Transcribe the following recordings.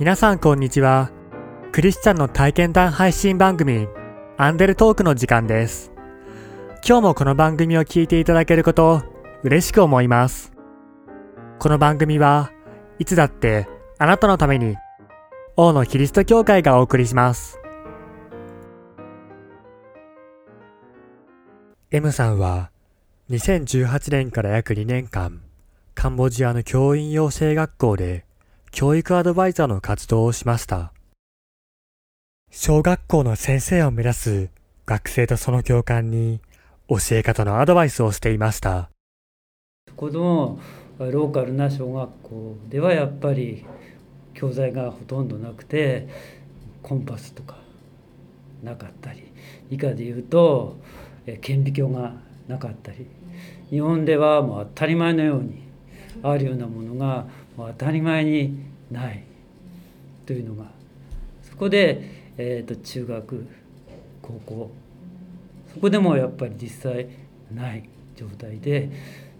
皆さんこんにちは。クリスチャンの体験談配信番組、アンデルトークの時間です。今日もこの番組を聞いていただけること嬉しく思います。この番組はいつだってあなたのために、王のキリスト教会がお送りします。M さんは2018年から約2年間、カンボジアの教員養成学校で教育アドバイザーの活動をしました。小学校の先生を目指す学生とその教官に教え方のアドバイスをしていました。子供ローカルな小学校ではやっぱり教材がほとんどなくてコンパスとかなかったり以下で言うと顕微鏡がなかったり日本ではもう当たり前のようにあるようなものがもう当たり前にないというのがそこで、えー、と中学高校そこでもやっぱり実際ない状態で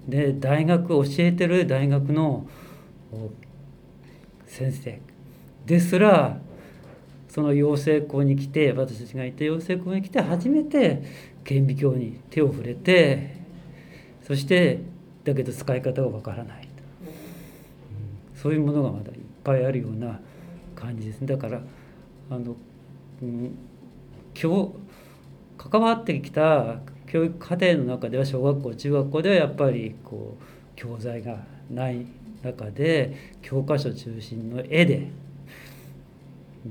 で大学教えてる大学の先生ですらその養成校に来て私たちがいた養成校に来て初めて顕微鏡に手を触れてそしてだけど使い方がわからない、うんそういうものがまだぱいあるような感じですだからあの、うん、今日関わってきた教育課程の中では小学校中学校ではやっぱりこう教材がない中で教科書中心の絵で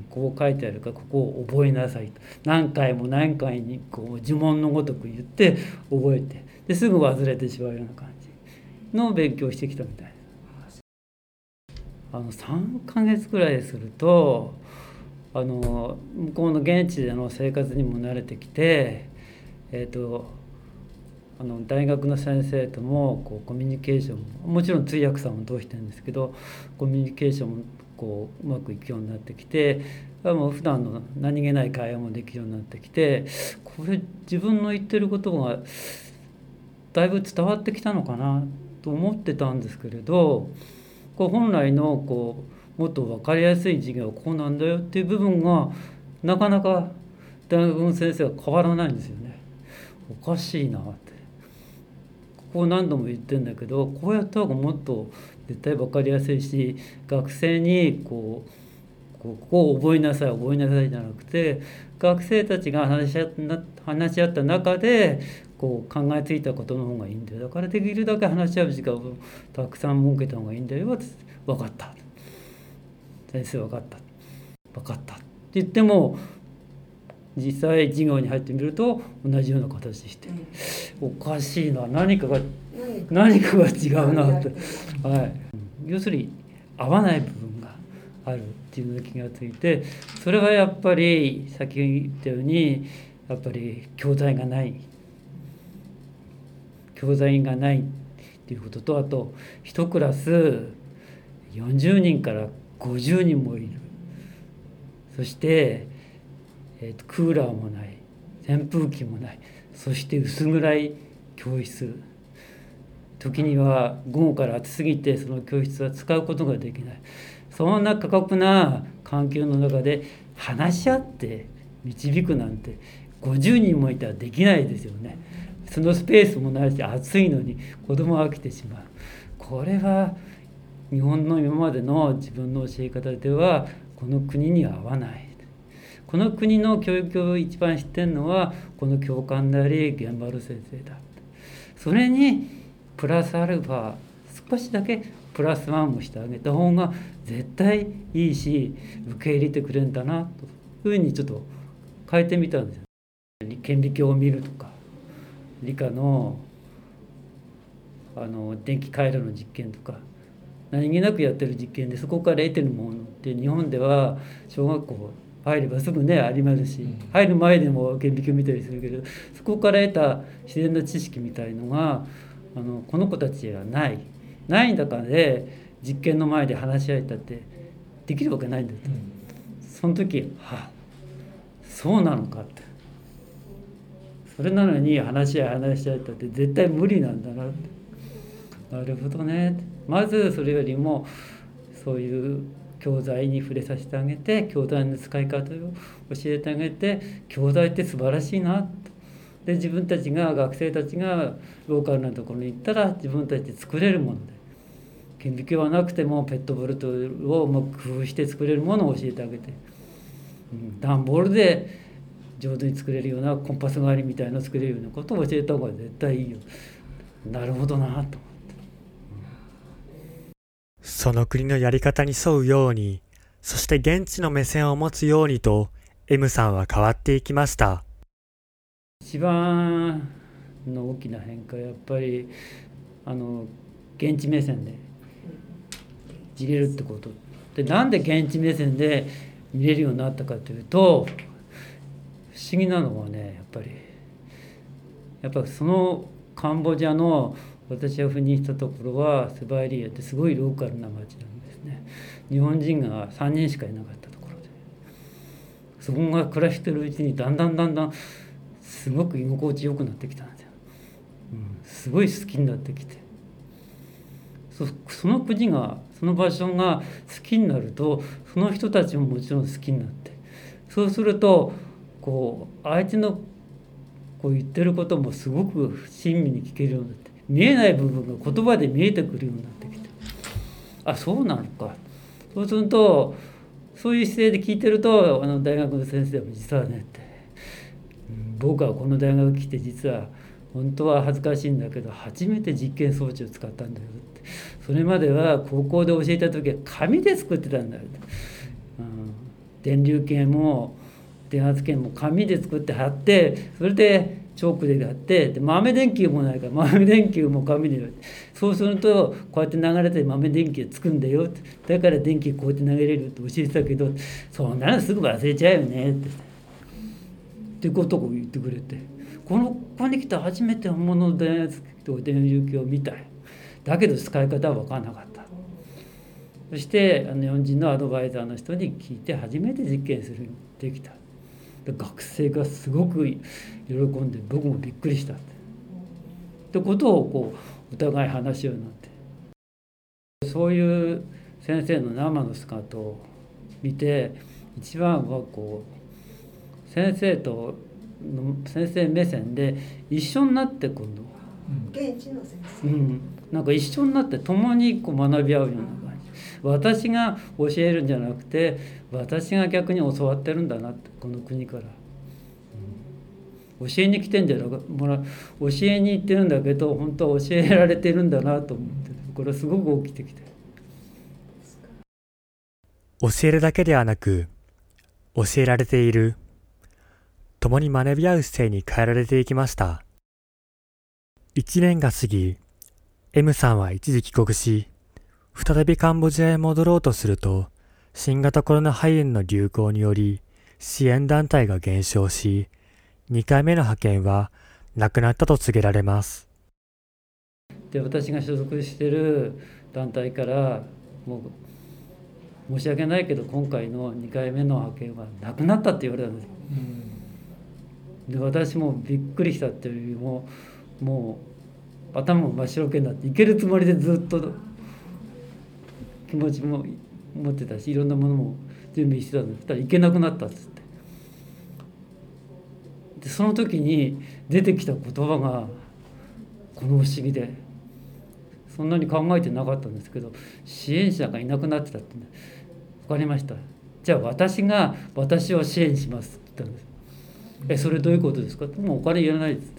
こう書いてあるからここを覚えなさいと何回も何回にこう呪文のごとく言って覚えてですぐ忘れてしまうような感じの勉強してきたみたいです。あの3ヶ月くらいするとあの向こうの現地での生活にも慣れてきて、えー、とあの大学の先生ともこうコミュニケーションもちろん通訳さんも通してるんですけどコミュニケーションもこううまくいくようになってきてもう普段の何気ない会話もできるようになってきてこれ自分の言ってることがだいぶ伝わってきたのかなと思ってたんですけれどこう本来のこうもっと分かりやすい授業はこうなんだよっていう部分がなかなか大学の先生は変わらないんですよね。おかしいなって。ここ何度も言ってんだけどこうやった方がもっと絶対分かりやすいし学生にこうこうこを覚えなさい覚えなさいじゃなくて学生たちが話し合った話し合った中でこう考えついたことの方がいいんだよ。だからできるだけ話し合う時間をたくさん設けた方がいいんだよ。分かった。先生分かった。分かったって言っても実際授業に入ってみると同じような形でして、おかしいな。何かが何かが違うなって、はい、要するに合わない部分があるっていうの気がついてそれはやっぱり先ほど言ったようにやっぱり教材がない。教材がないっていうこととあと一クラス40人から50人もいる。そして、えー、とクーラーもない。扇風機もない。そして薄暗い教室。時には午後から暑すぎてその教室は使うことができない。そんな過酷な環境の中で話し合って導くなんて50人もいたらできないですよね。そのスペースもないし暑いのに子供は飽きてしまう。これは日本の今までの自分の教え方ではこの国には合わない。この国の教育を一番知ってるのはこの教官であり現場の先生だそれにプラスアルファ少しだけプラスワンもしてあげた方が絶対いいし受け入れてくれるんだなというふうにちょっと変えてみたんですよ。顕微鏡を見るとか。理科のあの電気回路の実験とか何気なくやってる実験でそこから得てるものって日本では小学校入ればすぐねありますし入る前でも顕微鏡見たりするけどそこから得た自然な知識みたいのがあのこの子たちはない。ない中で実験の前で話し合えたってできるわけないんだと、その時はあそうなのかってそれなのに話し合い話し合えたって絶対無理なんだなってなるほどねまずそれよりもそういう教材に触れさせてあげて教材の使い方を教えてあげて教材って素晴らしいなで自分たちが学生たちがローカルなところに行ったら自分たちで作れるもので顕微鏡はなくてもペットボルトをう工夫して作れるものを教えてあげて、うん、段ボールで上手に作れるようなコンパス代わりみたいな作れるようなことを教えた方が絶対いいよなるほどなと思って。その国のやり方に沿うように、そして現地の目線を持つようにと、M さんは変わっていきました。一番の大きな変化はやっぱりあの現地目線で見れるってことでなんで現地目線で見れるようになったかというと不思議なのはねやっぱりやっぱそのカンボジアの私が赴任したところはスバイリアってすごいローカルな町なんですね。日本人が3人しかいなかったところで。そこが暮らしてるうちにだんだんだんだんすごく居心地よくなってきたんですよ、うん、すごい好きになってきて。そその国がその場所が好きになるとその人たちももちろん好きになって。そうするとこう相手のこう言ってることもすごく親身に聞けるようになって見えない部分が言葉で見えてくるようになってきて。あそうなのか。そうするとそういう姿勢で聞いてるとあの大学の先生も実はねって。僕はこの大学来て実は本当は恥ずかしいんだけど初めて実験装置を使ったんだよって。それまでは高校で教えた時は紙で作ってたんだよって、うん、電流計も電圧計も紙で作って貼ってそれでチョークでやってで豆電球もないから豆電球も紙でそうするとこうやって流れて豆電球つくんだよだから電気こうやって投げれるって教えてたけどそんなのすぐ忘れちゃうよねって。ってことを言ってくれて。このここに来て初めて本物の電圧と電流計を見た。だけど使い方は分からなかった。そしてあの日本人のアドバイザーの人に聞いて初めて実験するできた。学生がすごく喜んで僕もびっくりしたって。ことをこうお互い話すようになって。そういう先生の生の姿を見て一番はこう先生と先生目線で一緒になって今度、現地の先生、うん、なんか一緒になって共にこう学び合うような私が教えるんじゃなくて私が逆に教わってるんだなってこの国から、うん、教えに来てんじゃなくもら教えに行ってるんだけど本当は教えられてるんだなと思って。これすごく起きてきて。教えるだけではなく教えられている。共に学び合う姿勢に変えられていきました。一年が過ぎ、M さんは一時帰国し、再びカンボジアへ戻ろうとすると、新型コロナ肺炎の流行により支援団体が減少し、2回目の派遣はなくなったと告げられます。で私が所属している団体からもう申し訳ないけど今回の2回目の派遣はなくなったって言われたんです。うんで私もびっくりしたっていうよりももう頭も真っ白けになっていけるつもりでずっと気持ちも持ってたしいろんなものも準備してたんですたらいけなくなったっつって。でその時に出てきた言葉がこの不思議でそんなに考えてなかったんですけど支援者がいなくなってたって分かりました。じゃあ私が私を支援しますって言ったんです。えそれどういうことですか？もうお金いらないです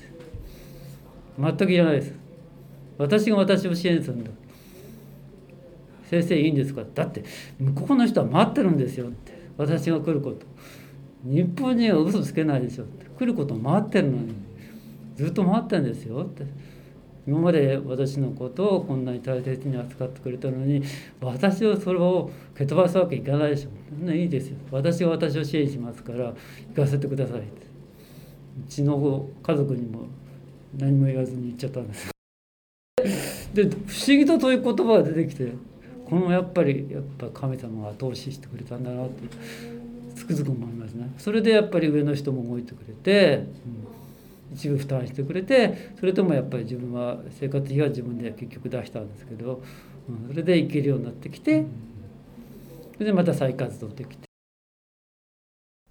全くいらないです。私が私を支援するんだ。先生いいんですか？だって向こうの人は待ってるんですよって。私が来ること。日本人は嘘つけないでしょって。来ること待ってるのに。ずっと待ってるんですよって。今まで私のことをこんなに大切に扱ってくれたのに私はそれを蹴飛ばすわけいかないでしょ。いいですよ。私が私を支援しますから行かせてくださいって。うちの家族にも何も言わずに言っちゃったんです。で不思議とそういう言葉が出てきて。このやっぱりやっぱ神様が後押ししてくれたんだなってつくづく思いますね。それでやっぱり上の人も動いてくれて、うん、一部負担してくれてそれともやっぱり自分は生活費は自分で結局出したんですけど、うん、それで行けるようになってきてそれでまた再活動できて。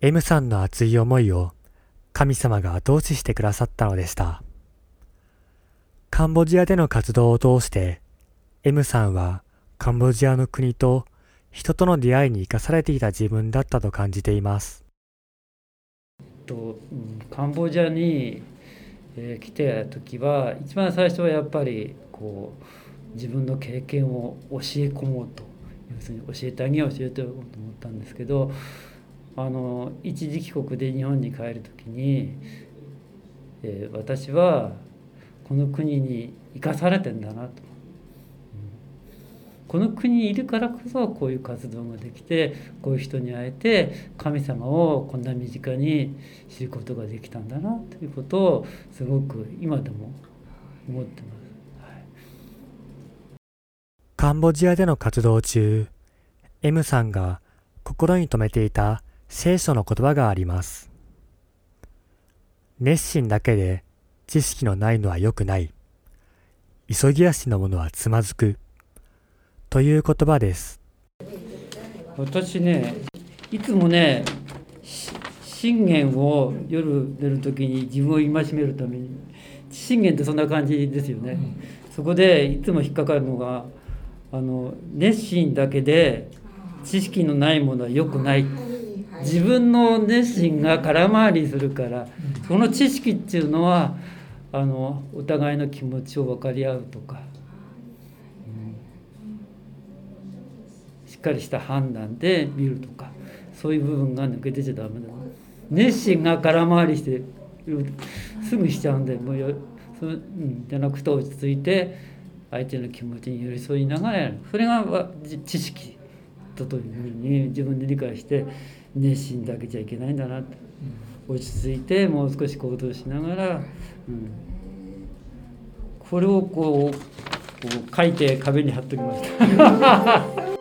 M さんの熱い思いを神様が後押ししてくださったのでした。カンボジアでの活動を通して M さんはカンボジアの国と人との出会いに生かされていた自分だったと感じています。とカンボジアに、えー、来てた時は一番最初はやっぱりこう自分の経験を教え込もうと要するに教えてあげよう教えてあげようと思ったんですけどあの一時帰国で日本に帰る時に、えー、私はこの国に生かされてんだなとこの国にいるからこそこういう活動ができてこういう人に会えて神様をこんな身近に知ることができたんだなということをすごく今でも思ってます。はい、カンボジアでの活動中 M さんが心に留めていた聖書の言葉があります。熱心だけで知識のないのは良くない。急ぎ足のものはつまずく。という言葉です。私ね、いつもね、信玄を夜寝る時に自分を戒めるために信玄ってそんな感じですよね。そこでいつも引っかかるのがあの熱心だけで知識のないものは良くない自分の熱心が空回りするからその知識っていうのはあのお互いの気持ちを分かり合うとかっかりした判断で見るとかそういう部分が抜けてちゃダメだ。熱心が空回りしてすぐしちゃうんでもうよそ、うん、じゃなくて落ち着いて相手の気持ちに寄り添いながらやる。それが知識だというふうに自分で理解して熱心だけじゃいけないんだなって落ち着いてもう少し行動しながら、うん、これをこうこう書いて壁に貼っときました。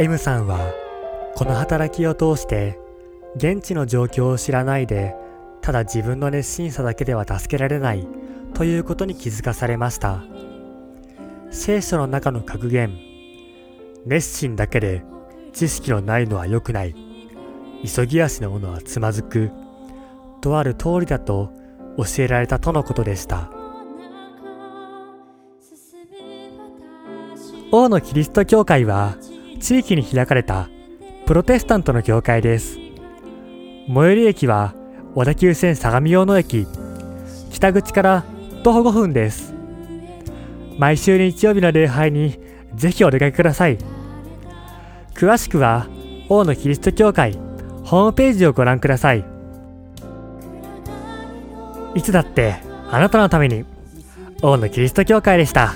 M さんはこの働きを通して現地の状況を知らないでただ自分の熱心さだけでは助けられないということに気づかされました。聖書の中の格言熱心だけで知識のないのは良くない。急ぎ足のものはつまずく。とある通りだと教えられたとのことでした。王のキリスト教会は地域に開かれたプロテスタントの教会です。最寄り駅は小田急線相模大野駅、北口から徒歩5分です。毎週日曜日の礼拝にぜひお出かけください。詳しくは大野キリスト教会ホームページをご覧ください。いつだってあなたのために大野キリスト教会でした。